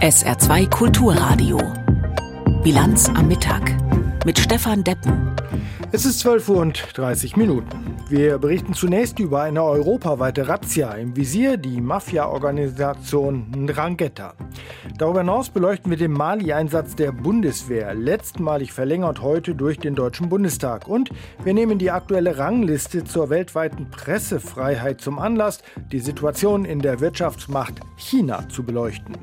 SR2 Kulturradio. Bilanz am Mittag mit Stefan Deppen. Es ist 12 Uhr und 30 Minuten. Wir berichten zunächst über eine europaweite Razzia im Visier, die Mafia-Organisation Ndrangheta. Darüber hinaus beleuchten wir den Mali-Einsatz der Bundeswehr, letztmalig verlängert heute durch den Deutschen Bundestag. Und wir nehmen die aktuelle Rangliste zur weltweiten Pressefreiheit zum Anlass, die Situation in der Wirtschaftsmacht China zu beleuchten.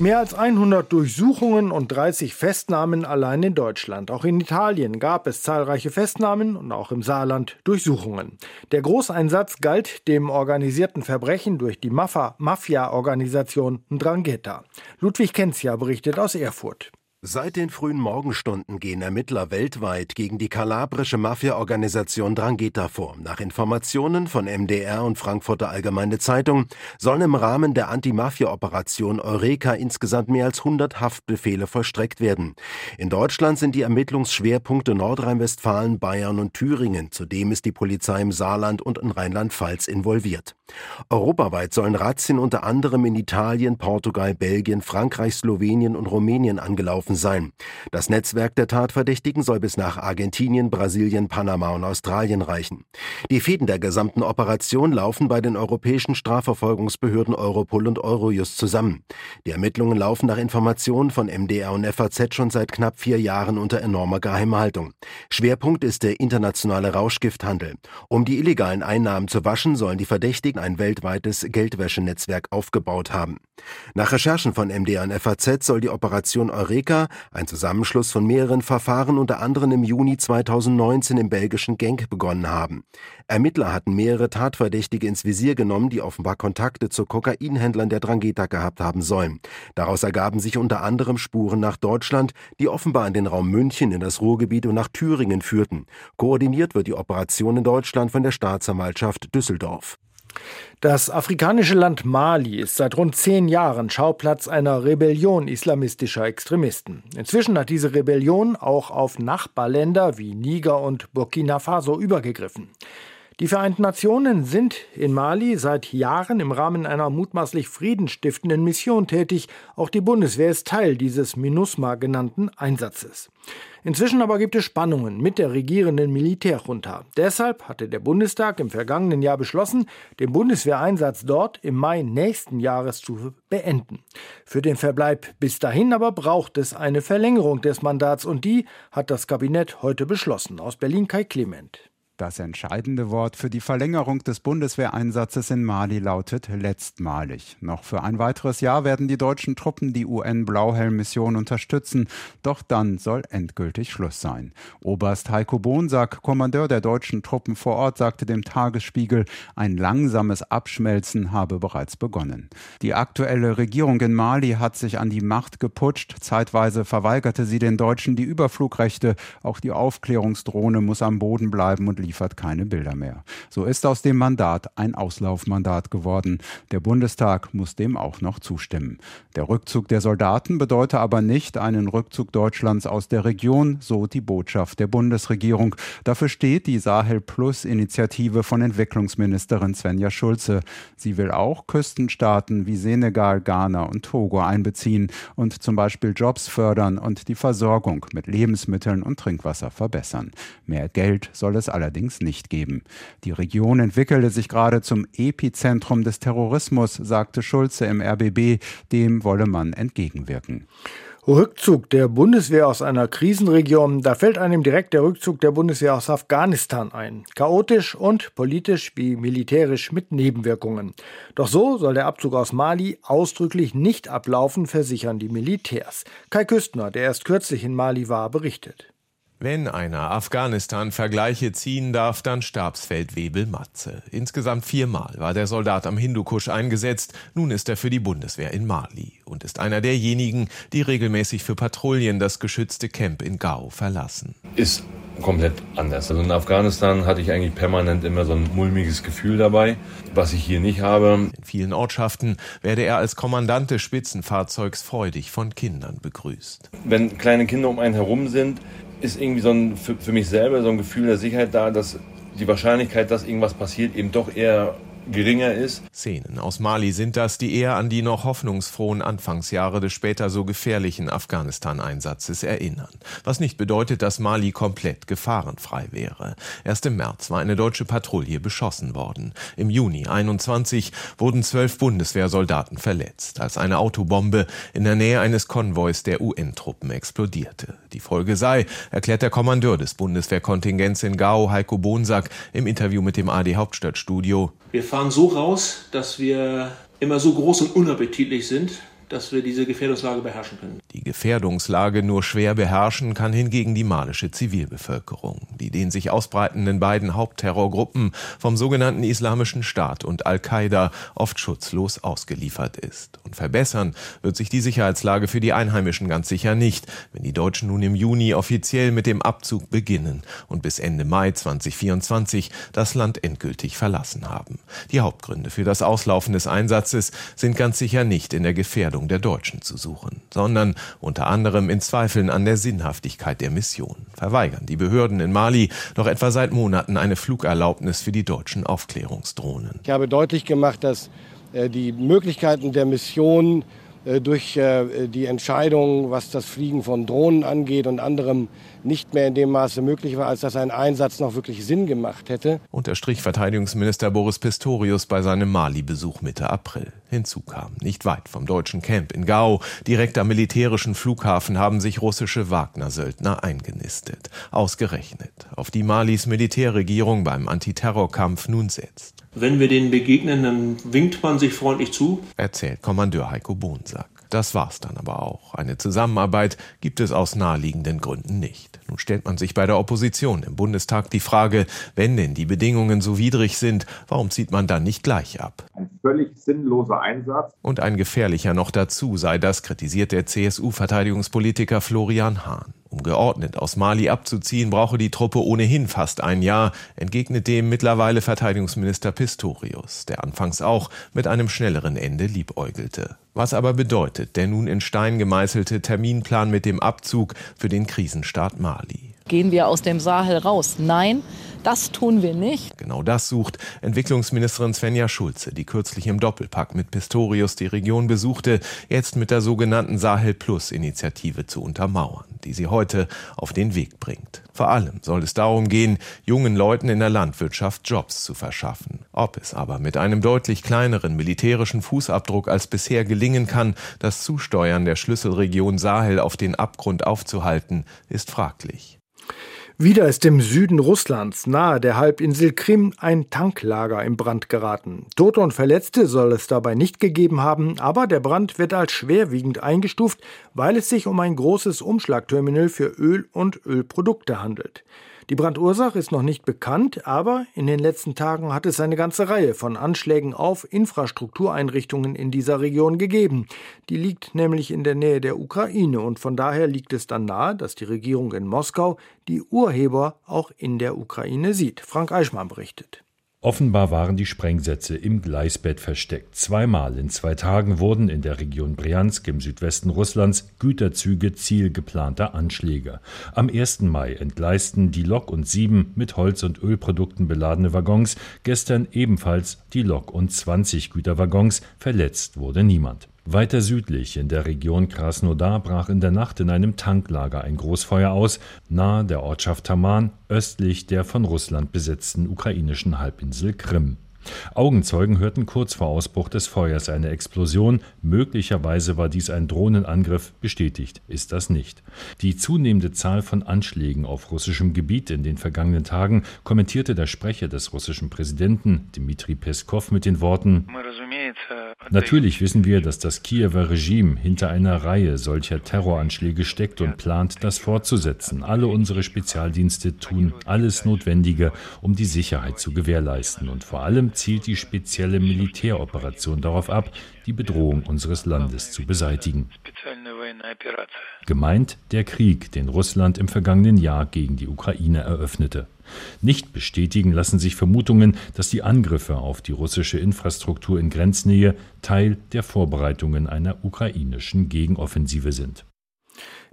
Mehr als 100 Durchsuchungen und 30 Festnahmen allein in Deutschland. Auch in Italien gab es zahlreiche Festnahmen und auch im Saarland Durchsuchungen. Der Großeinsatz galt dem organisierten Verbrechen durch die Mafia-Organisation Ndrangheta. Ludwig Kenzia berichtet aus Erfurt. Seit den frühen Morgenstunden gehen Ermittler weltweit gegen die kalabrische Mafia-Organisation Drangheta vor. Nach Informationen von MDR und Frankfurter Allgemeine Zeitung sollen im Rahmen der Anti-Mafia-Operation Eureka insgesamt mehr als 100 Haftbefehle vollstreckt werden. In Deutschland sind die Ermittlungsschwerpunkte Nordrhein-Westfalen, Bayern und Thüringen. Zudem ist die Polizei im Saarland und in Rheinland-Pfalz involviert. Europaweit sollen Razzien unter anderem in Italien, Portugal, Belgien, Frankreich, Slowenien und Rumänien angelaufen gelaufen sein. Das Netzwerk der Tatverdächtigen soll bis nach Argentinien, Brasilien, Panama und Australien reichen. Die Fäden der gesamten Operation laufen bei den europäischen Strafverfolgungsbehörden Europol und Eurojust zusammen. Die Ermittlungen laufen nach Informationen von MDR und FAZ schon seit knapp vier Jahren unter enormer Geheimhaltung. Schwerpunkt ist der internationale Rauschgifthandel. Um die illegalen Einnahmen zu waschen, sollen die Verdächtigen ein weltweites Geldwäschenetzwerk aufgebaut haben. Nach Recherchen von MDR und FAZ soll die Operation Eureka ein Zusammenschluss von mehreren Verfahren unter anderem im Juni 2019 im belgischen Genk begonnen haben. Ermittler hatten mehrere Tatverdächtige ins Visier genommen, die offenbar Kontakte zu Kokainhändlern der Drangheta gehabt haben sollen. Daraus ergaben sich unter anderem Spuren nach Deutschland, die offenbar in den Raum München, in das Ruhrgebiet und nach Thüringen führten. Koordiniert wird die Operation in Deutschland von der Staatsanwaltschaft Düsseldorf. Das afrikanische Land Mali ist seit rund zehn Jahren Schauplatz einer Rebellion islamistischer Extremisten. Inzwischen hat diese Rebellion auch auf Nachbarländer wie Niger und Burkina Faso übergegriffen. Die Vereinten Nationen sind in Mali seit Jahren im Rahmen einer mutmaßlich friedenstiftenden Mission tätig. Auch die Bundeswehr ist Teil dieses MINUSMA genannten Einsatzes. Inzwischen aber gibt es Spannungen mit der regierenden Militärjunta. Deshalb hatte der Bundestag im vergangenen Jahr beschlossen, den Bundeswehreinsatz dort im Mai nächsten Jahres zu beenden. Für den Verbleib bis dahin aber braucht es eine Verlängerung des Mandats und die hat das Kabinett heute beschlossen. Aus Berlin Kai Clement. Das entscheidende Wort für die Verlängerung des Bundeswehreinsatzes in Mali lautet letztmalig. Noch für ein weiteres Jahr werden die deutschen Truppen die UN-Blauhelm-Mission unterstützen, doch dann soll endgültig Schluss sein. Oberst Heiko Bonsack, Kommandeur der deutschen Truppen vor Ort, sagte dem Tagesspiegel, ein langsames Abschmelzen habe bereits begonnen. Die aktuelle Regierung in Mali hat sich an die Macht geputscht. Zeitweise verweigerte sie den Deutschen die Überflugrechte. Auch die Aufklärungsdrohne muss am Boden bleiben und liefert keine Bilder mehr. So ist aus dem Mandat ein Auslaufmandat geworden. Der Bundestag muss dem auch noch zustimmen. Der Rückzug der Soldaten bedeutet aber nicht einen Rückzug Deutschlands aus der Region, so die Botschaft der Bundesregierung. Dafür steht die Sahel Plus Initiative von Entwicklungsministerin Svenja Schulze. Sie will auch Küstenstaaten wie Senegal, Ghana und Togo einbeziehen und zum Beispiel Jobs fördern und die Versorgung mit Lebensmitteln und Trinkwasser verbessern. Mehr Geld soll es allerdings allerdings nicht geben. Die Region entwickelte sich gerade zum Epizentrum des Terrorismus, sagte Schulze im RBB. Dem wolle man entgegenwirken. Rückzug der Bundeswehr aus einer Krisenregion, da fällt einem direkt der Rückzug der Bundeswehr aus Afghanistan ein. Chaotisch und politisch wie militärisch mit Nebenwirkungen. Doch so soll der Abzug aus Mali ausdrücklich nicht ablaufen, versichern die Militärs. Kai Küstner, der erst kürzlich in Mali war, berichtet. Wenn einer Afghanistan-Vergleiche ziehen darf, dann Stabsfeldwebel Matze. Insgesamt viermal war der Soldat am Hindukusch eingesetzt. Nun ist er für die Bundeswehr in Mali und ist einer derjenigen, die regelmäßig für Patrouillen das geschützte Camp in Gao verlassen. Ist komplett anders. Also in Afghanistan hatte ich eigentlich permanent immer so ein mulmiges Gefühl dabei, was ich hier nicht habe. In vielen Ortschaften werde er als Kommandant des Spitzenfahrzeugs freudig von Kindern begrüßt. Wenn kleine Kinder um einen herum sind, ist irgendwie so ein, für, für mich selber so ein Gefühl der Sicherheit da, dass die Wahrscheinlichkeit, dass irgendwas passiert, eben doch eher geringer ist. Szenen aus Mali sind das, die eher an die noch hoffnungsfrohen Anfangsjahre des später so gefährlichen Afghanistan-Einsatzes erinnern. Was nicht bedeutet, dass Mali komplett gefahrenfrei wäre. Erst im März war eine deutsche Patrouille beschossen worden. Im Juni 21 wurden zwölf Bundeswehrsoldaten verletzt, als eine Autobombe in der Nähe eines Konvois der UN-Truppen explodierte. Die Folge sei, erklärt der Kommandeur des Bundeswehrkontingents in Gao, Heiko Bonsack, im Interview mit dem AD Hauptstadtstudio. Wir fahren so raus, dass wir immer so groß und unappetitlich sind, dass wir diese Gefährdungslage beherrschen können. Die Gefährdungslage nur schwer beherrschen kann hingegen die malische Zivilbevölkerung, die den sich ausbreitenden beiden Hauptterrorgruppen vom sogenannten Islamischen Staat und Al-Qaida oft schutzlos ausgeliefert ist. Und verbessern wird sich die Sicherheitslage für die Einheimischen ganz sicher nicht, wenn die Deutschen nun im Juni offiziell mit dem Abzug beginnen und bis Ende Mai 2024 das Land endgültig verlassen haben. Die Hauptgründe für das Auslaufen des Einsatzes sind ganz sicher nicht in der Gefährdung Gefährdung der Deutschen zu suchen, sondern unter anderem in Zweifeln an der Sinnhaftigkeit der Mission. Verweigern die Behörden in Mali noch etwa seit Monaten eine Flugerlaubnis für die deutschen Aufklärungsdrohnen. Ich habe deutlich gemacht, dass äh, die Möglichkeiten der Mission äh, durch äh, die Entscheidung, was das Fliegen von Drohnen angeht und anderem nicht mehr in dem Maße möglich war, als dass ein Einsatz noch wirklich Sinn gemacht hätte. Unterstrich Verteidigungsminister Boris Pistorius bei seinem Mali-Besuch Mitte April. Hinzu kam, nicht weit vom deutschen Camp in Gao, direkt am militärischen Flughafen haben sich russische Wagner-Söldner eingenistet. Ausgerechnet, auf die Malis Militärregierung beim Antiterrorkampf nun setzt. Wenn wir denen begegnen, dann winkt man sich freundlich zu, erzählt Kommandeur Heiko Bonsack. Das war's dann aber auch. Eine Zusammenarbeit gibt es aus naheliegenden Gründen nicht. Nun stellt man sich bei der Opposition im Bundestag die Frage, wenn denn die Bedingungen so widrig sind, warum zieht man dann nicht gleich ab? Ein völlig sinnloser Einsatz. Und ein gefährlicher noch dazu sei das, kritisiert der CSU-Verteidigungspolitiker Florian Hahn. Um geordnet aus Mali abzuziehen, brauche die Truppe ohnehin fast ein Jahr, entgegnet dem mittlerweile Verteidigungsminister Pistorius, der anfangs auch mit einem schnelleren Ende liebäugelte. Was aber bedeutet der nun in Stein gemeißelte Terminplan mit dem Abzug für den Krisenstaat Mali? Gehen wir aus dem Sahel raus? Nein, das tun wir nicht. Genau das sucht Entwicklungsministerin Svenja Schulze, die kürzlich im Doppelpack mit Pistorius die Region besuchte, jetzt mit der sogenannten Sahel Plus Initiative zu untermauern, die sie heute auf den Weg bringt. Vor allem soll es darum gehen, jungen Leuten in der Landwirtschaft Jobs zu verschaffen. Ob es aber mit einem deutlich kleineren militärischen Fußabdruck als bisher gelingen kann, das Zusteuern der Schlüsselregion Sahel auf den Abgrund aufzuhalten, ist fraglich. Wieder ist im Süden Russlands, nahe der Halbinsel Krim, ein Tanklager in Brand geraten. Tote und Verletzte soll es dabei nicht gegeben haben, aber der Brand wird als schwerwiegend eingestuft, weil es sich um ein großes Umschlagterminal für Öl und Ölprodukte handelt. Die Brandursache ist noch nicht bekannt, aber in den letzten Tagen hat es eine ganze Reihe von Anschlägen auf Infrastruktureinrichtungen in dieser Region gegeben. Die liegt nämlich in der Nähe der Ukraine und von daher liegt es dann nahe, dass die Regierung in Moskau die Urheber auch in der Ukraine sieht. Frank Eichmann berichtet. Offenbar waren die Sprengsätze im Gleisbett versteckt. Zweimal in zwei Tagen wurden in der Region Briansk im Südwesten Russlands Güterzüge Ziel geplanter Anschläge. Am 1. Mai entgleisten die Lok und sieben mit Holz- und Ölprodukten beladene Waggons, gestern ebenfalls die Lok und 20 Güterwaggons, verletzt wurde niemand. Weiter südlich in der Region Krasnodar brach in der Nacht in einem Tanklager ein Großfeuer aus, nahe der Ortschaft Taman, östlich der von Russland besetzten ukrainischen Halbinsel Krim. Augenzeugen hörten kurz vor Ausbruch des Feuers eine Explosion. Möglicherweise war dies ein Drohnenangriff. Bestätigt ist das nicht. Die zunehmende Zahl von Anschlägen auf russischem Gebiet in den vergangenen Tagen kommentierte der Sprecher des russischen Präsidenten, Dmitri Peskov, mit den Worten: Natürlich wissen wir, dass das Kiewer Regime hinter einer Reihe solcher Terroranschläge steckt und plant, das fortzusetzen. Alle unsere Spezialdienste tun alles Notwendige, um die Sicherheit zu gewährleisten. Und vor allem zielt die spezielle Militäroperation darauf ab, die Bedrohung unseres Landes zu beseitigen. Gemeint der Krieg, den Russland im vergangenen Jahr gegen die Ukraine eröffnete. Nicht bestätigen lassen sich Vermutungen, dass die Angriffe auf die russische Infrastruktur in Grenznähe Teil der Vorbereitungen einer ukrainischen Gegenoffensive sind.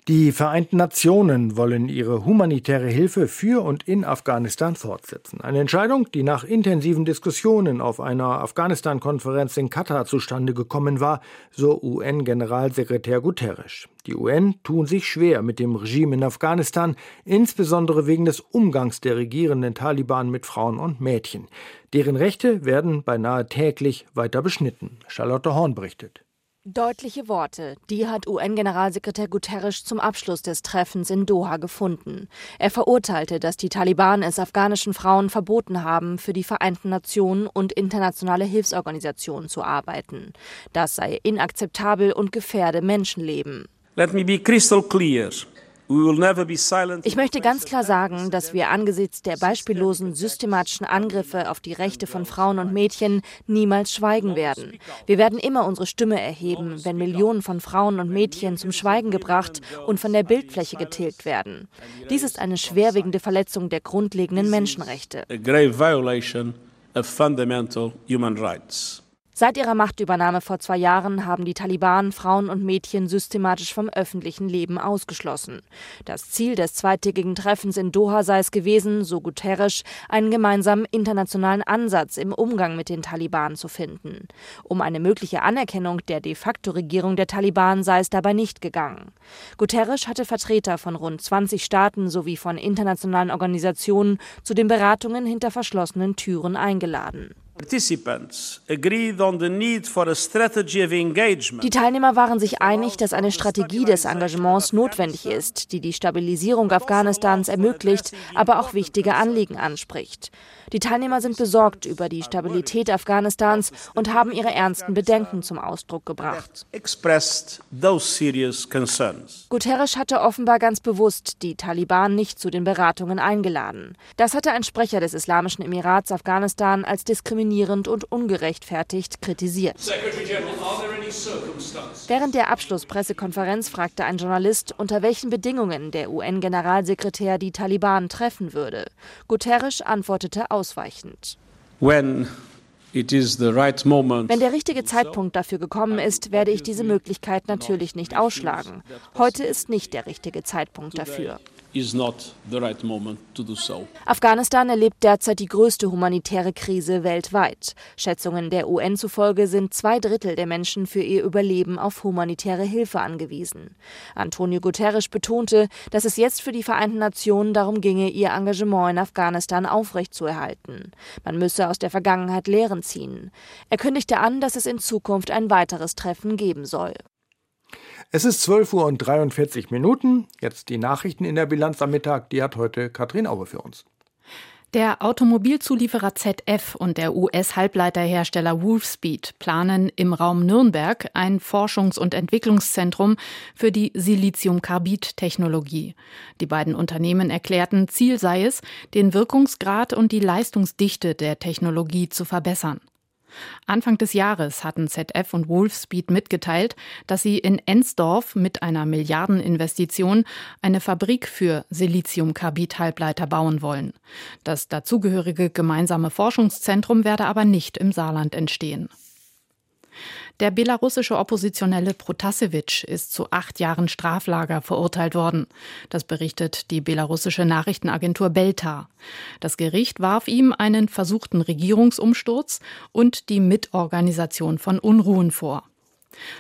Die Vereinten Nationen wollen ihre humanitäre Hilfe für und in Afghanistan fortsetzen. Eine Entscheidung, die nach intensiven Diskussionen auf einer Afghanistan-Konferenz in Katar zustande gekommen war, so UN-Generalsekretär Guterres. Die UN tun sich schwer mit dem Regime in Afghanistan, insbesondere wegen des Umgangs der regierenden Taliban mit Frauen und Mädchen. Deren Rechte werden beinahe täglich weiter beschnitten. Charlotte Horn berichtet. Deutliche Worte, die hat UN-Generalsekretär Guterres zum Abschluss des Treffens in Doha gefunden. Er verurteilte, dass die Taliban es afghanischen Frauen verboten haben, für die Vereinten Nationen und internationale Hilfsorganisationen zu arbeiten. Das sei inakzeptabel und gefährde Menschenleben. Let me be crystal clear. Ich möchte ganz klar sagen, dass wir angesichts der beispiellosen systematischen Angriffe auf die Rechte von Frauen und Mädchen niemals schweigen werden. Wir werden immer unsere Stimme erheben, wenn Millionen von Frauen und Mädchen zum Schweigen gebracht und von der Bildfläche getilgt werden. Dies ist eine schwerwiegende Verletzung der grundlegenden Menschenrechte. A grave violation of fundamental human rights. Seit ihrer Machtübernahme vor zwei Jahren haben die Taliban Frauen und Mädchen systematisch vom öffentlichen Leben ausgeschlossen. Das Ziel des zweitägigen Treffens in Doha sei es gewesen, so Guterres, einen gemeinsamen internationalen Ansatz im Umgang mit den Taliban zu finden. Um eine mögliche Anerkennung der de facto Regierung der Taliban sei es dabei nicht gegangen. Guterres hatte Vertreter von rund 20 Staaten sowie von internationalen Organisationen zu den Beratungen hinter verschlossenen Türen eingeladen. Die Teilnehmer waren sich einig, dass eine Strategie des Engagements notwendig ist, die die Stabilisierung Afghanistans ermöglicht, aber auch wichtige Anliegen anspricht. Die Teilnehmer sind besorgt über die Stabilität Afghanistans und haben ihre ernsten Bedenken zum Ausdruck gebracht. Guterres hatte offenbar ganz bewusst die Taliban nicht zu den Beratungen eingeladen. Das hatte ein Sprecher des Islamischen Emirats Afghanistan als diskriminierend und ungerechtfertigt kritisiert. Während der Abschlusspressekonferenz fragte ein Journalist, unter welchen Bedingungen der UN-Generalsekretär die Taliban treffen würde. Guterres antwortete ausweichend. When wenn der richtige Zeitpunkt dafür gekommen ist, werde ich diese Möglichkeit natürlich nicht ausschlagen. Heute ist nicht der richtige Zeitpunkt dafür. Right so. Afghanistan erlebt derzeit die größte humanitäre Krise weltweit. Schätzungen der UN zufolge sind zwei Drittel der Menschen für ihr Überleben auf humanitäre Hilfe angewiesen. Antonio Guterres betonte, dass es jetzt für die Vereinten Nationen darum ginge, ihr Engagement in Afghanistan aufrechtzuerhalten. Man müsse aus der Vergangenheit Lehren ziehen. Er kündigte an, dass es in Zukunft ein weiteres Treffen geben soll. Es ist 12 Uhr und 43 Minuten. Jetzt die Nachrichten in der Bilanz am Mittag. Die hat heute Katrin Aube für uns. Der Automobilzulieferer ZF und der US-Halbleiterhersteller Wolfspeed planen im Raum Nürnberg ein Forschungs- und Entwicklungszentrum für die Siliziumkarbid-Technologie. Die beiden Unternehmen erklärten, Ziel sei es, den Wirkungsgrad und die Leistungsdichte der Technologie zu verbessern. Anfang des Jahres hatten ZF und Wolfspeed mitgeteilt, dass sie in Ensdorf mit einer Milliardeninvestition eine Fabrik für Siliziumkarbid-Halbleiter bauen wollen. Das dazugehörige gemeinsame Forschungszentrum werde aber nicht im Saarland entstehen. Der belarussische Oppositionelle Protasevich ist zu acht Jahren Straflager verurteilt worden. Das berichtet die belarussische Nachrichtenagentur Belta. Das Gericht warf ihm einen versuchten Regierungsumsturz und die Mitorganisation von Unruhen vor.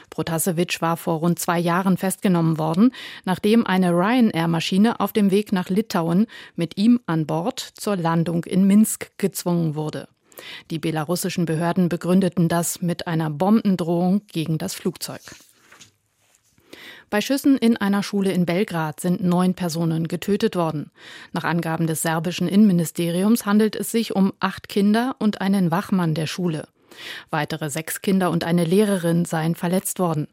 Protasevich war vor rund zwei Jahren festgenommen worden, nachdem eine Ryanair-Maschine auf dem Weg nach Litauen mit ihm an Bord zur Landung in Minsk gezwungen wurde. Die belarussischen Behörden begründeten das mit einer Bombendrohung gegen das Flugzeug. Bei Schüssen in einer Schule in Belgrad sind neun Personen getötet worden. Nach Angaben des serbischen Innenministeriums handelt es sich um acht Kinder und einen Wachmann der Schule. Weitere sechs Kinder und eine Lehrerin seien verletzt worden.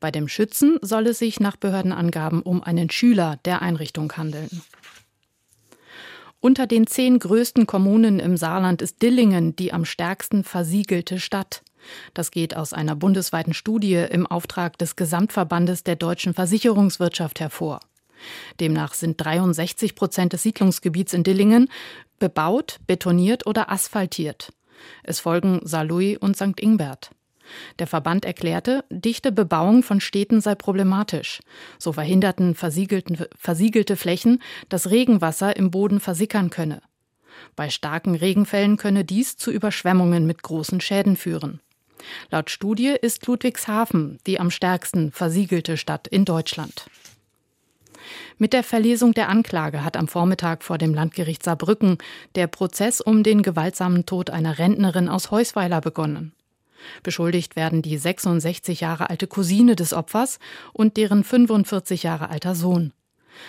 Bei dem Schützen soll es sich nach Behördenangaben um einen Schüler der Einrichtung handeln. Unter den zehn größten Kommunen im Saarland ist Dillingen die am stärksten versiegelte Stadt. Das geht aus einer bundesweiten Studie im Auftrag des Gesamtverbandes der deutschen Versicherungswirtschaft hervor. Demnach sind 63 Prozent des Siedlungsgebiets in Dillingen bebaut, betoniert oder asphaltiert. Es folgen Saarlouis und St. Ingbert. Der Verband erklärte, dichte Bebauung von Städten sei problematisch. So verhinderten versiegelte Flächen, dass Regenwasser im Boden versickern könne. Bei starken Regenfällen könne dies zu Überschwemmungen mit großen Schäden führen. Laut Studie ist Ludwigshafen die am stärksten versiegelte Stadt in Deutschland. Mit der Verlesung der Anklage hat am Vormittag vor dem Landgericht Saarbrücken der Prozess um den gewaltsamen Tod einer Rentnerin aus Heusweiler begonnen. Beschuldigt werden die 66 Jahre alte Cousine des Opfers und deren 45 Jahre alter Sohn.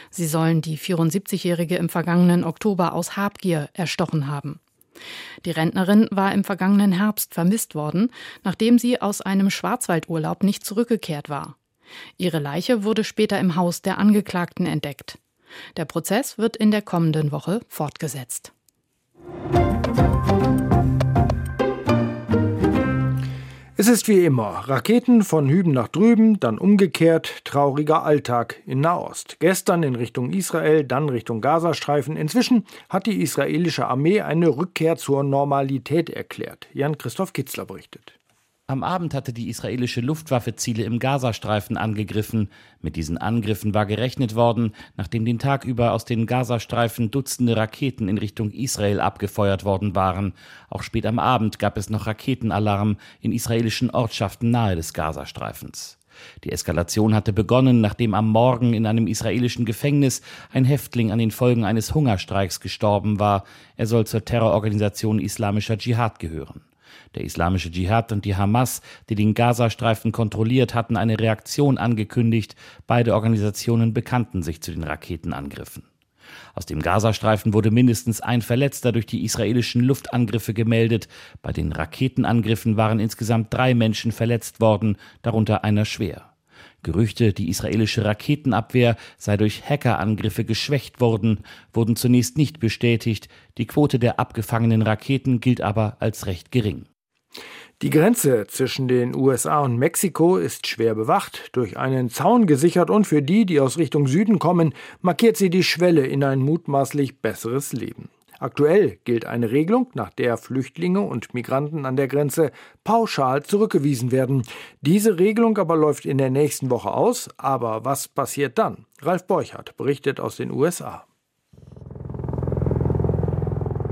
Sie sollen die 74-Jährige im vergangenen Oktober aus Habgier erstochen haben. Die Rentnerin war im vergangenen Herbst vermisst worden, nachdem sie aus einem Schwarzwaldurlaub nicht zurückgekehrt war. Ihre Leiche wurde später im Haus der Angeklagten entdeckt. Der Prozess wird in der kommenden Woche fortgesetzt. Es ist wie immer. Raketen von Hüben nach drüben, dann umgekehrt, trauriger Alltag in Nahost. Gestern in Richtung Israel, dann Richtung Gazastreifen. Inzwischen hat die israelische Armee eine Rückkehr zur Normalität erklärt. Jan-Christoph Kitzler berichtet. Am Abend hatte die israelische Luftwaffe Ziele im Gazastreifen angegriffen. Mit diesen Angriffen war gerechnet worden, nachdem den Tag über aus den Gazastreifen Dutzende Raketen in Richtung Israel abgefeuert worden waren. Auch spät am Abend gab es noch Raketenalarm in israelischen Ortschaften nahe des Gazastreifens. Die Eskalation hatte begonnen, nachdem am Morgen in einem israelischen Gefängnis ein Häftling an den Folgen eines Hungerstreiks gestorben war. Er soll zur Terrororganisation Islamischer Dschihad gehören. Der islamische Dschihad und die Hamas, die den Gazastreifen kontrolliert, hatten eine Reaktion angekündigt. Beide Organisationen bekannten sich zu den Raketenangriffen. Aus dem Gazastreifen wurde mindestens ein Verletzter durch die israelischen Luftangriffe gemeldet. Bei den Raketenangriffen waren insgesamt drei Menschen verletzt worden, darunter einer schwer. Gerüchte, die israelische Raketenabwehr sei durch Hackerangriffe geschwächt worden, wurden zunächst nicht bestätigt. Die Quote der abgefangenen Raketen gilt aber als recht gering. Die Grenze zwischen den USA und Mexiko ist schwer bewacht, durch einen Zaun gesichert und für die, die aus Richtung Süden kommen, markiert sie die Schwelle in ein mutmaßlich besseres Leben. Aktuell gilt eine Regelung, nach der Flüchtlinge und Migranten an der Grenze pauschal zurückgewiesen werden. Diese Regelung aber läuft in der nächsten Woche aus. Aber was passiert dann? Ralf Borchardt berichtet aus den USA.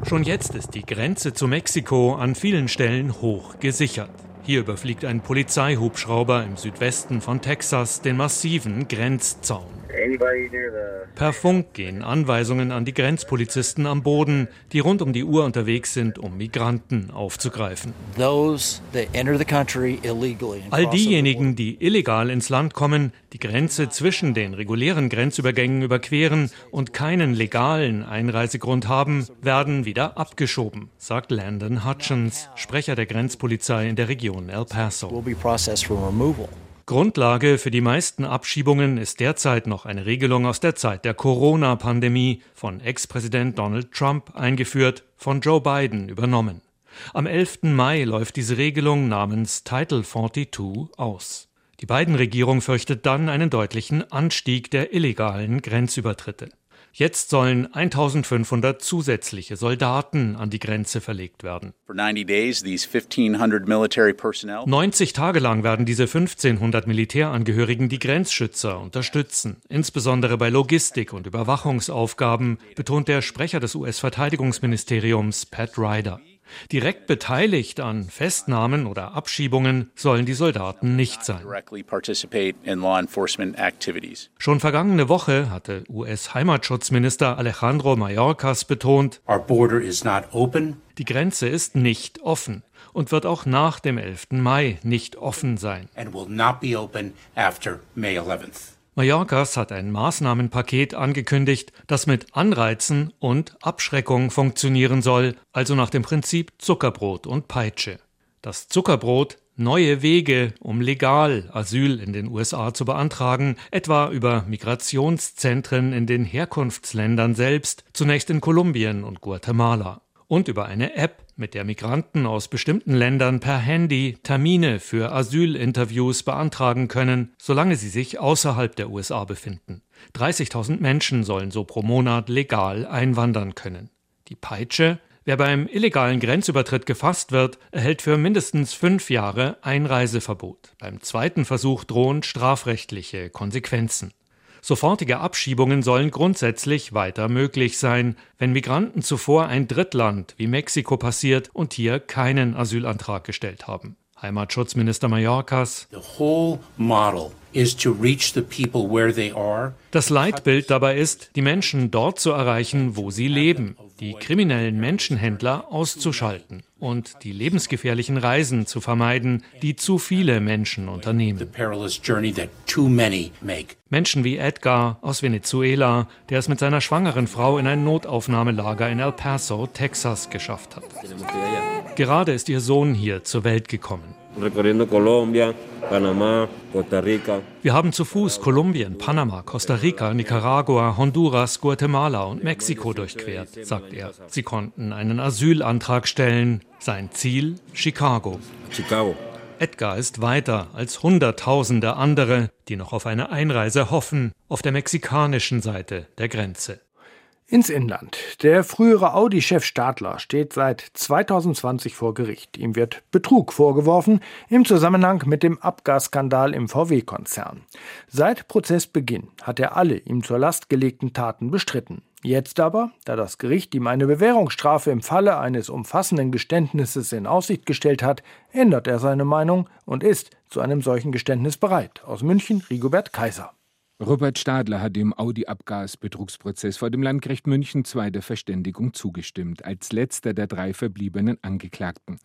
Schon jetzt ist die Grenze zu Mexiko an vielen Stellen hoch gesichert. Hier überfliegt ein Polizeihubschrauber im Südwesten von Texas den massiven Grenzzaun. Per Funk gehen Anweisungen an die Grenzpolizisten am Boden, die rund um die Uhr unterwegs sind, um Migranten aufzugreifen. All diejenigen, die illegal ins Land kommen, die Grenze zwischen den regulären Grenzübergängen überqueren und keinen legalen Einreisegrund haben, werden wieder abgeschoben, sagt Landon Hutchins, Sprecher der Grenzpolizei in der Region El Paso. Grundlage für die meisten Abschiebungen ist derzeit noch eine Regelung aus der Zeit der Corona-Pandemie, von Ex-Präsident Donald Trump eingeführt, von Joe Biden übernommen. Am 11. Mai läuft diese Regelung namens Title 42 aus. Die Biden-Regierung fürchtet dann einen deutlichen Anstieg der illegalen Grenzübertritte. Jetzt sollen 1500 zusätzliche Soldaten an die Grenze verlegt werden. 90 Tage lang werden diese 1500 Militärangehörigen die Grenzschützer unterstützen, insbesondere bei Logistik und Überwachungsaufgaben, betont der Sprecher des US-Verteidigungsministeriums Pat Ryder. Direkt beteiligt an Festnahmen oder Abschiebungen sollen die Soldaten nicht sein. Schon vergangene Woche hatte US-Heimatschutzminister Alejandro Mayorkas betont, die Grenze ist nicht offen und wird auch nach dem 11. Mai nicht offen sein. Mallorcas hat ein Maßnahmenpaket angekündigt, das mit Anreizen und Abschreckung funktionieren soll, also nach dem Prinzip Zuckerbrot und Peitsche. Das Zuckerbrot neue Wege, um legal Asyl in den USA zu beantragen, etwa über Migrationszentren in den Herkunftsländern selbst, zunächst in Kolumbien und Guatemala und über eine App, mit der Migranten aus bestimmten Ländern per Handy Termine für Asylinterviews beantragen können, solange sie sich außerhalb der USA befinden. 30.000 Menschen sollen so pro Monat legal einwandern können. Die Peitsche Wer beim illegalen Grenzübertritt gefasst wird, erhält für mindestens fünf Jahre Einreiseverbot. Beim zweiten Versuch drohen strafrechtliche Konsequenzen. Sofortige Abschiebungen sollen grundsätzlich weiter möglich sein, wenn Migranten zuvor ein Drittland wie Mexiko passiert und hier keinen Asylantrag gestellt haben. Heimatschutzminister Mallorcas. Das Leitbild dabei ist, die Menschen dort zu erreichen, wo sie leben, die kriminellen Menschenhändler auszuschalten und die lebensgefährlichen Reisen zu vermeiden, die zu viele Menschen unternehmen. Menschen wie Edgar aus Venezuela, der es mit seiner schwangeren Frau in ein Notaufnahmelager in El Paso, Texas, geschafft hat. Gerade ist ihr Sohn hier zur Welt gekommen. Wir haben zu Fuß Kolumbien, Panama, Costa Rica, Nicaragua, Honduras, Guatemala und Mexiko durchquert, sagt er. Sie konnten einen Asylantrag stellen. Sein Ziel Chicago. Chicago. Edgar ist weiter als Hunderttausende andere, die noch auf eine Einreise hoffen, auf der mexikanischen Seite der Grenze. Ins Inland. Der frühere Audi-Chef Stadler steht seit 2020 vor Gericht. Ihm wird Betrug vorgeworfen im Zusammenhang mit dem Abgasskandal im VW-Konzern. Seit Prozessbeginn hat er alle ihm zur Last gelegten Taten bestritten. Jetzt aber, da das Gericht ihm eine Bewährungsstrafe im Falle eines umfassenden Geständnisses in Aussicht gestellt hat, ändert er seine Meinung und ist zu einem solchen Geständnis bereit. Aus München Rigobert Kaiser. Robert Stadler hat dem Audi-Abgasbetrugsprozess vor dem Landgericht München II der Verständigung zugestimmt, als letzter der drei verbliebenen Angeklagten.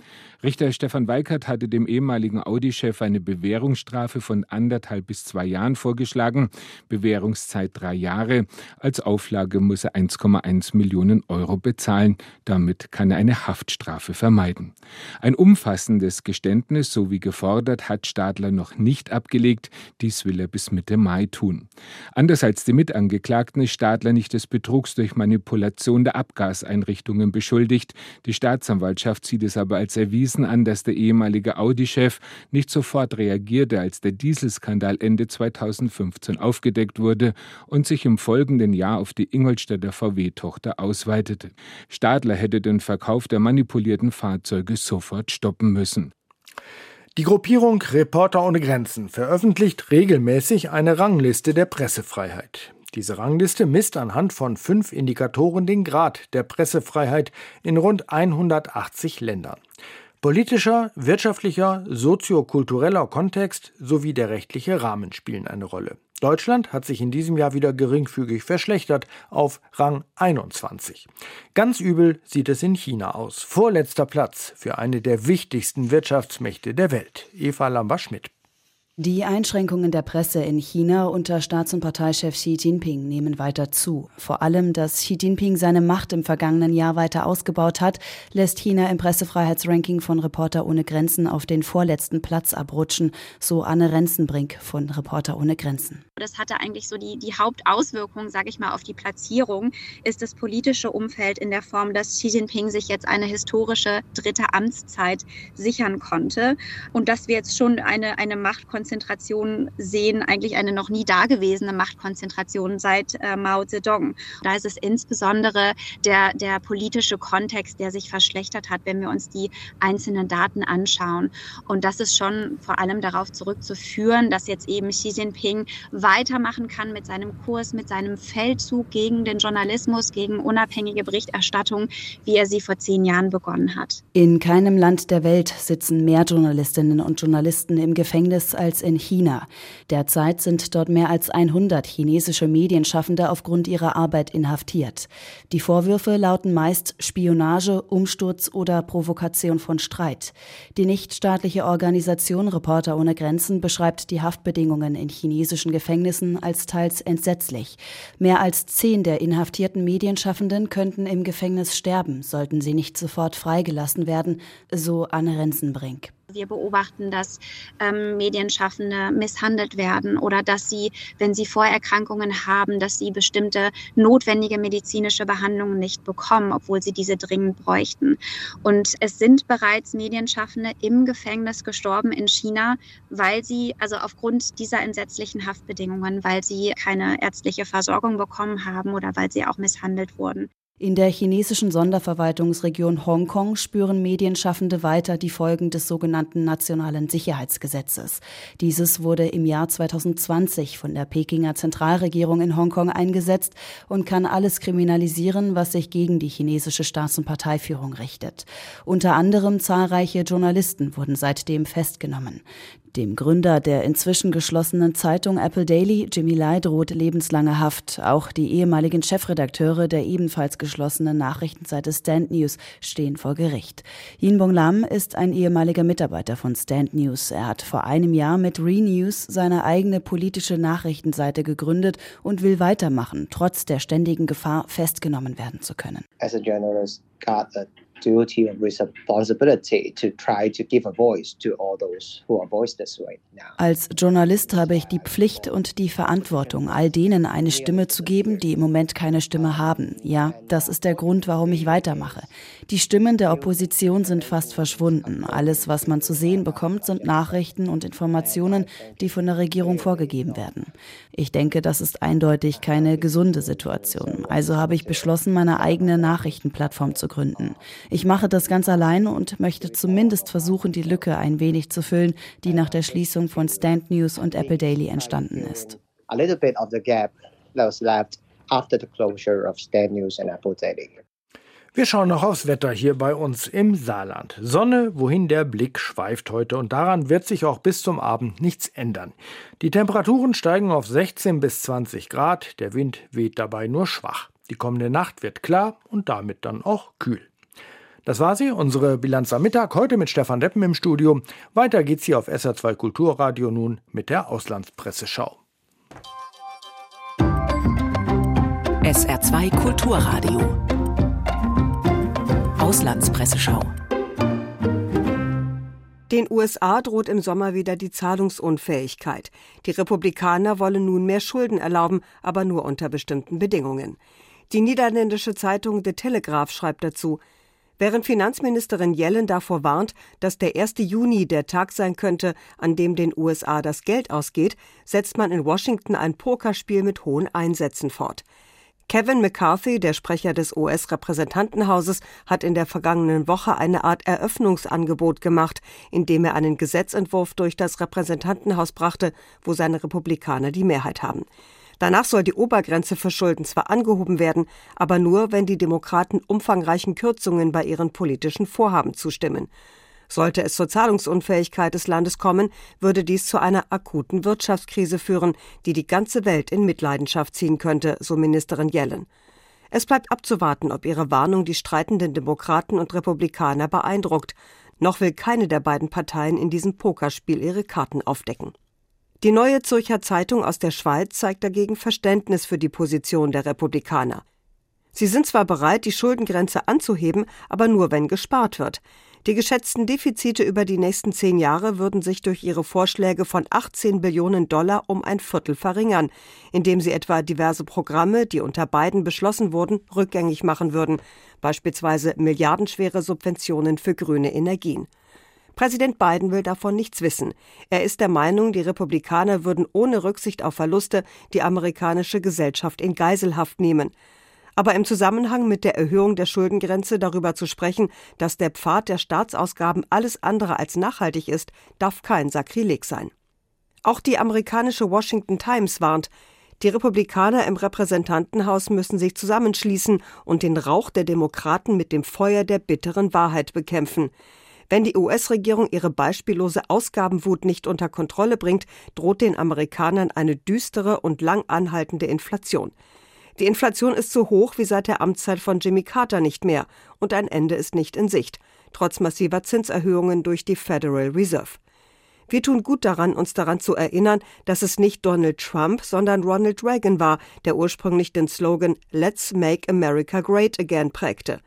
Richter Stefan Weikert hatte dem ehemaligen Audi-Chef eine Bewährungsstrafe von anderthalb bis zwei Jahren vorgeschlagen, Bewährungszeit drei Jahre. Als Auflage muss er 1,1 Millionen Euro bezahlen. Damit kann er eine Haftstrafe vermeiden. Ein umfassendes Geständnis, so wie gefordert, hat Stadler noch nicht abgelegt. Dies will er bis Mitte Mai tun. Anders als die Mitangeklagten ist Stadler nicht des Betrugs durch Manipulation der Abgaseinrichtungen beschuldigt. Die Staatsanwaltschaft sieht es aber als erwiesen an, dass der ehemalige Audi-Chef nicht sofort reagierte, als der Dieselskandal Ende 2015 aufgedeckt wurde und sich im folgenden Jahr auf die Ingolstädter VW-Tochter ausweitete. Stadler hätte den Verkauf der manipulierten Fahrzeuge sofort stoppen müssen. Die Gruppierung Reporter ohne Grenzen veröffentlicht regelmäßig eine Rangliste der Pressefreiheit. Diese Rangliste misst anhand von fünf Indikatoren den Grad der Pressefreiheit in rund 180 Ländern. Politischer, wirtschaftlicher, soziokultureller Kontext sowie der rechtliche Rahmen spielen eine Rolle. Deutschland hat sich in diesem Jahr wieder geringfügig verschlechtert auf Rang 21. Ganz übel sieht es in China aus. Vorletzter Platz für eine der wichtigsten Wirtschaftsmächte der Welt. Eva Lambert-Schmidt. Die Einschränkungen der Presse in China unter Staats- und Parteichef Xi Jinping nehmen weiter zu. Vor allem, dass Xi Jinping seine Macht im vergangenen Jahr weiter ausgebaut hat, lässt China im Pressefreiheitsranking von Reporter ohne Grenzen auf den vorletzten Platz abrutschen, so Anne Renzenbrink von Reporter ohne Grenzen. Das hatte eigentlich so die, die Hauptauswirkung, sage ich mal, auf die Platzierung, ist das politische Umfeld in der Form, dass Xi Jinping sich jetzt eine historische dritte Amtszeit sichern konnte und dass wir jetzt schon eine, eine Machtkonzentration Machtkonzentration sehen, eigentlich eine noch nie dagewesene Machtkonzentration seit äh, Mao Zedong. Da ist es insbesondere der, der politische Kontext, der sich verschlechtert hat, wenn wir uns die einzelnen Daten anschauen. Und das ist schon vor allem darauf zurückzuführen, dass jetzt eben Xi Jinping weitermachen kann mit seinem Kurs, mit seinem Feldzug gegen den Journalismus, gegen unabhängige Berichterstattung, wie er sie vor zehn Jahren begonnen hat. In keinem Land der Welt sitzen mehr Journalistinnen und Journalisten im Gefängnis als als in China. Derzeit sind dort mehr als 100 chinesische Medienschaffende aufgrund ihrer Arbeit inhaftiert. Die Vorwürfe lauten meist Spionage, Umsturz oder Provokation von Streit. Die nichtstaatliche Organisation Reporter ohne Grenzen beschreibt die Haftbedingungen in chinesischen Gefängnissen als teils entsetzlich. Mehr als zehn der inhaftierten Medienschaffenden könnten im Gefängnis sterben, sollten sie nicht sofort freigelassen werden, so Anne Renzenbrink. Wir beobachten, dass ähm, Medienschaffende misshandelt werden oder dass sie, wenn sie Vorerkrankungen haben, dass sie bestimmte notwendige medizinische Behandlungen nicht bekommen, obwohl sie diese dringend bräuchten. Und es sind bereits Medienschaffende im Gefängnis gestorben in China, weil sie, also aufgrund dieser entsetzlichen Haftbedingungen, weil sie keine ärztliche Versorgung bekommen haben oder weil sie auch misshandelt wurden. In der chinesischen Sonderverwaltungsregion Hongkong spüren Medienschaffende weiter die Folgen des sogenannten Nationalen Sicherheitsgesetzes. Dieses wurde im Jahr 2020 von der Pekinger Zentralregierung in Hongkong eingesetzt und kann alles kriminalisieren, was sich gegen die chinesische Staats- und Parteiführung richtet. Unter anderem zahlreiche Journalisten wurden seitdem festgenommen. Dem Gründer der inzwischen geschlossenen Zeitung Apple Daily, Jimmy Lai, droht lebenslange Haft. Auch die ehemaligen Chefredakteure der ebenfalls geschlossenen Nachrichtenseite Stand News stehen vor Gericht. Yin Bong Lam ist ein ehemaliger Mitarbeiter von Stand News. Er hat vor einem Jahr mit ReNews seine eigene politische Nachrichtenseite gegründet und will weitermachen, trotz der ständigen Gefahr, festgenommen werden zu können. As a journalist, got a duty and responsibility to try to give a voice to all those who are voiceless right now. Als Journalist habe ich die Pflicht und die Verantwortung, all denen eine Stimme zu geben, die im Moment keine Stimme haben. Ja, das ist der Grund, warum ich weitermache. Die Stimmen der Opposition sind fast verschwunden. Alles, was man zu sehen bekommt, sind Nachrichten und Informationen, die von der Regierung vorgegeben werden. Ich denke, das ist eindeutig keine gesunde Situation. Also habe ich beschlossen, meine eigene Nachrichtenplattform zu gründen. Ich mache das ganz alleine und möchte zumindest versuchen, die Lücke ein wenig zu füllen, die nach der Schließung von Stand News und Apple Daily entstanden ist. A little bit of the gap that was left after the closure of Stand News and Apple Daily. Wir schauen noch aufs Wetter hier bei uns im Saarland. Sonne, wohin der Blick schweift heute und daran wird sich auch bis zum Abend nichts ändern. Die Temperaturen steigen auf 16 bis 20 Grad, der Wind weht dabei nur schwach. Die kommende Nacht wird klar und damit dann auch kühl. Das war sie, unsere Bilanz am Mittag, heute mit Stefan Deppen im Studio. Weiter geht's hier auf SR2 Kulturradio nun mit der Auslandspresseschau. SR2 Kulturradio. Auslandspresseschau. Den USA droht im Sommer wieder die Zahlungsunfähigkeit. Die Republikaner wollen nun mehr Schulden erlauben, aber nur unter bestimmten Bedingungen. Die niederländische Zeitung The Telegraph schreibt dazu, Während Finanzministerin Yellen davor warnt, dass der 1. Juni der Tag sein könnte, an dem den USA das Geld ausgeht, setzt man in Washington ein Pokerspiel mit hohen Einsätzen fort. Kevin McCarthy, der Sprecher des US-Repräsentantenhauses, hat in der vergangenen Woche eine Art Eröffnungsangebot gemacht, indem er einen Gesetzentwurf durch das Repräsentantenhaus brachte, wo seine Republikaner die Mehrheit haben. Danach soll die Obergrenze für Schulden zwar angehoben werden, aber nur, wenn die Demokraten umfangreichen Kürzungen bei ihren politischen Vorhaben zustimmen. Sollte es zur Zahlungsunfähigkeit des Landes kommen, würde dies zu einer akuten Wirtschaftskrise führen, die die ganze Welt in Mitleidenschaft ziehen könnte, so Ministerin Yellen. Es bleibt abzuwarten, ob ihre Warnung die streitenden Demokraten und Republikaner beeindruckt. Noch will keine der beiden Parteien in diesem Pokerspiel ihre Karten aufdecken. Die neue Zürcher Zeitung aus der Schweiz zeigt dagegen Verständnis für die Position der Republikaner. Sie sind zwar bereit, die Schuldengrenze anzuheben, aber nur wenn gespart wird. Die geschätzten Defizite über die nächsten zehn Jahre würden sich durch ihre Vorschläge von 18 Billionen Dollar um ein Viertel verringern, indem sie etwa diverse Programme, die unter beiden beschlossen wurden, rückgängig machen würden, beispielsweise milliardenschwere Subventionen für grüne Energien. Präsident Biden will davon nichts wissen. Er ist der Meinung, die Republikaner würden ohne Rücksicht auf Verluste die amerikanische Gesellschaft in Geiselhaft nehmen. Aber im Zusammenhang mit der Erhöhung der Schuldengrenze darüber zu sprechen, dass der Pfad der Staatsausgaben alles andere als nachhaltig ist, darf kein Sakrileg sein. Auch die amerikanische Washington Times warnt, die Republikaner im Repräsentantenhaus müssen sich zusammenschließen und den Rauch der Demokraten mit dem Feuer der bitteren Wahrheit bekämpfen. Wenn die US-Regierung ihre beispiellose Ausgabenwut nicht unter Kontrolle bringt, droht den Amerikanern eine düstere und lang anhaltende Inflation. Die Inflation ist so hoch wie seit der Amtszeit von Jimmy Carter nicht mehr und ein Ende ist nicht in Sicht, trotz massiver Zinserhöhungen durch die Federal Reserve. Wir tun gut daran, uns daran zu erinnern, dass es nicht Donald Trump, sondern Ronald Reagan war, der ursprünglich den Slogan Let's Make America Great Again prägte.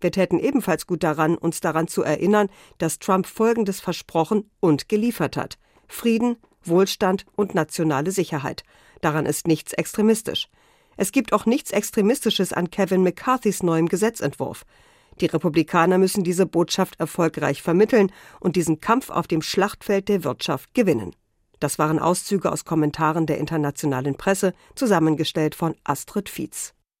Wir täten ebenfalls gut daran, uns daran zu erinnern, dass Trump Folgendes versprochen und geliefert hat. Frieden, Wohlstand und nationale Sicherheit. Daran ist nichts extremistisch. Es gibt auch nichts Extremistisches an Kevin McCarthys neuem Gesetzentwurf. Die Republikaner müssen diese Botschaft erfolgreich vermitteln und diesen Kampf auf dem Schlachtfeld der Wirtschaft gewinnen. Das waren Auszüge aus Kommentaren der internationalen Presse, zusammengestellt von Astrid Fietz.